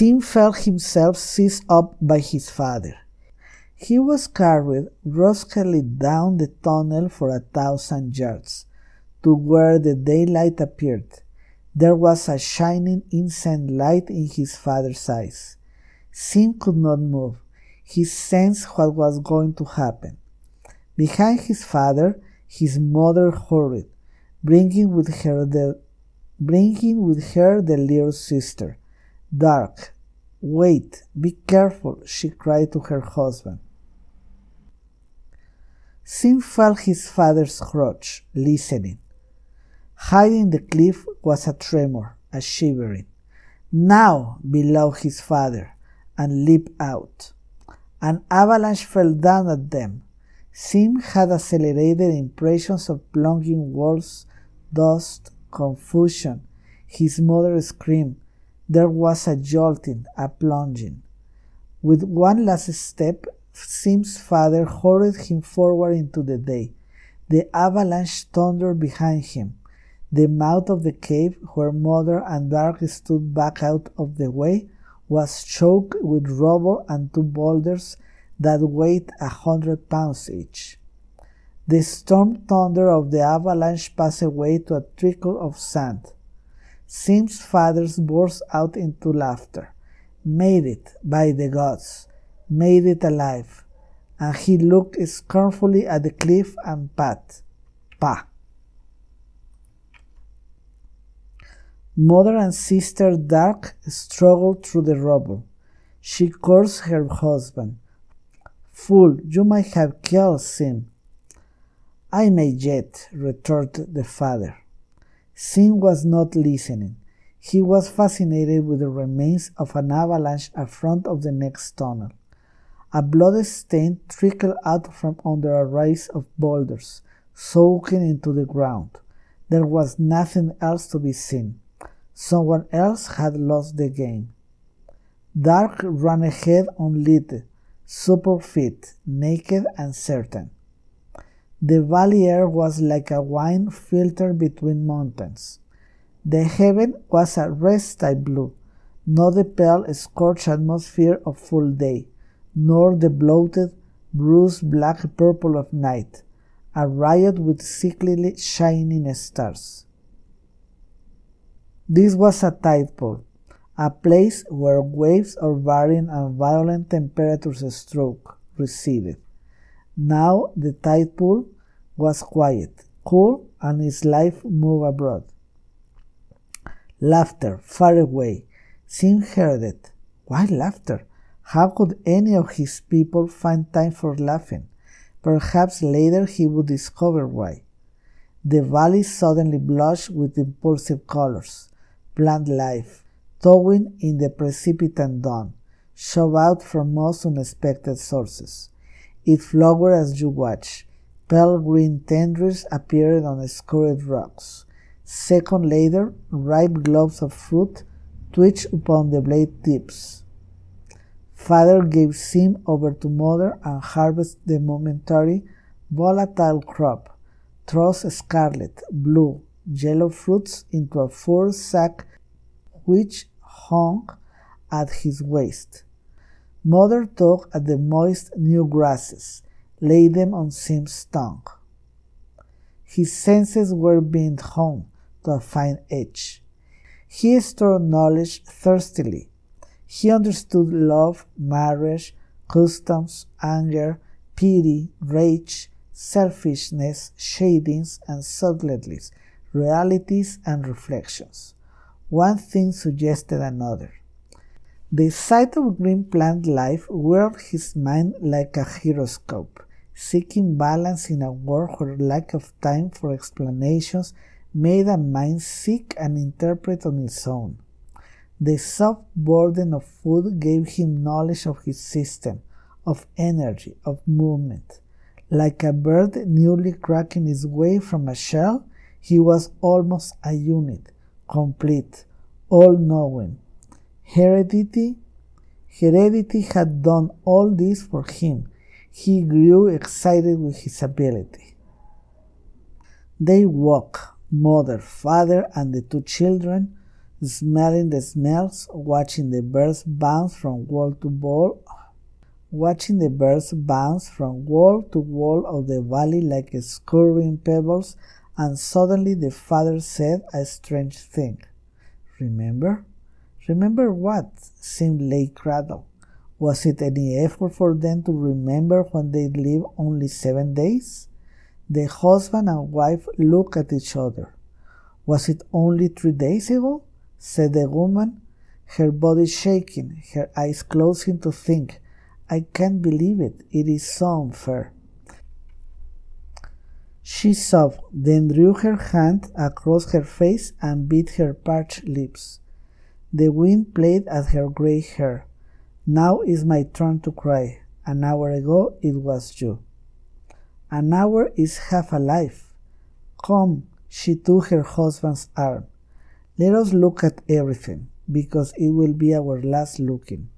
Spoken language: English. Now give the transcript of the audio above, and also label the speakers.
Speaker 1: Sim felt himself seized up by his father. He was carried brusquely down the tunnel for a thousand yards to where the daylight appeared. There was a shining insane light in his father's eyes. Sim could not move. He sensed what was going to happen. Behind his father, his mother hurried, bringing with her the bringing with her the little sister. Dark, wait, be careful, she cried to her husband. Sim felt his father's crotch, listening. Hiding the cliff was a tremor, a shivering. Now, below his father, and leaped out. An avalanche fell down at them. Sim had accelerated impressions of plunging walls, dust, confusion. His mother screamed. There was a jolting, a plunging. With one last step, Sim's father hurried him forward into the day. The avalanche thundered behind him. The mouth of the cave, where Mother and Dark stood back out of the way, was choked with rubble and two boulders that weighed a hundred pounds each. The storm thunder of the avalanche passed away to a trickle of sand. Sim's father burst out into laughter. Made it, by the gods! Made it alive! And he looked scornfully at the cliff and pat. Pah! Mother and sister Dark struggled through the rubble. She cursed her husband. Fool, you might have killed Sim. I may yet, retorted the father. Sim was not listening. He was fascinated with the remains of an avalanche at front of the next tunnel. A blood stain trickled out from under a rise of boulders, soaking into the ground. There was nothing else to be seen. Someone else had lost the game. Dark ran ahead on unlit, super fit, naked and certain. The valley air was like a wine filtered between mountains. The heaven was a rest type blue, not the pale scorched atmosphere of full day, nor the bloated, bruised black purple of night, a riot with sickly shining stars. This was a tide pool, a place where waves of varying and violent temperatures struck, receded. Now the tide pool was quiet, cool, and its life moved abroad. Laughter, far away. Sim heard it. Why laughter? How could any of his people find time for laughing? Perhaps later he would discover why. The valley suddenly blushed with impulsive colors plant life, thawing in the precipitant dawn, shove out from most unexpected sources. It flowered as you watch. Pale green tendrils appeared on scoured rocks. Second later, ripe globes of fruit twitched upon the blade tips. Father gave Sim over to mother and harvested the momentary volatile crop, thrust scarlet, blue, yellow fruits into a fur sack which hung at his waist. Mother dug at the moist new grasses, laid them on Sim's tongue. His senses were being honed to a fine edge. He stored knowledge thirstily. He understood love, marriage, customs, anger, pity, rage, selfishness, shadings, and subtleties, realities, and reflections. One thing suggested another. The sight of green plant life whirled his mind like a gyroscope, seeking balance in a world where lack of time for explanations made a mind seek and interpret on its own. The soft burden of food gave him knowledge of his system, of energy, of movement. Like a bird newly cracking its way from a shell, he was almost a unit, complete, all knowing. Heredity, heredity had done all this for him. He grew excited with his ability. They walked, mother, father, and the two children, smelling the smells, watching the birds bounce from wall to wall, watching the birds bounce from wall to wall of the valley like scurrying pebbles, and suddenly the father said a strange thing. Remember? Remember what? seemed Lake Cradle. Was it any effort for them to remember when they lived only seven days? The husband and wife looked at each other. Was it only three days ago? said the woman, her body shaking, her eyes closing to think. I can't believe it. It is so unfair. She sobbed, then drew her hand across her face and bit her parched lips. The wind played at her gray hair. Now is my turn to cry. An hour ago it was you. An hour is half a life. Come, she took her husband's arm. Let us look at everything, because it will be our last looking.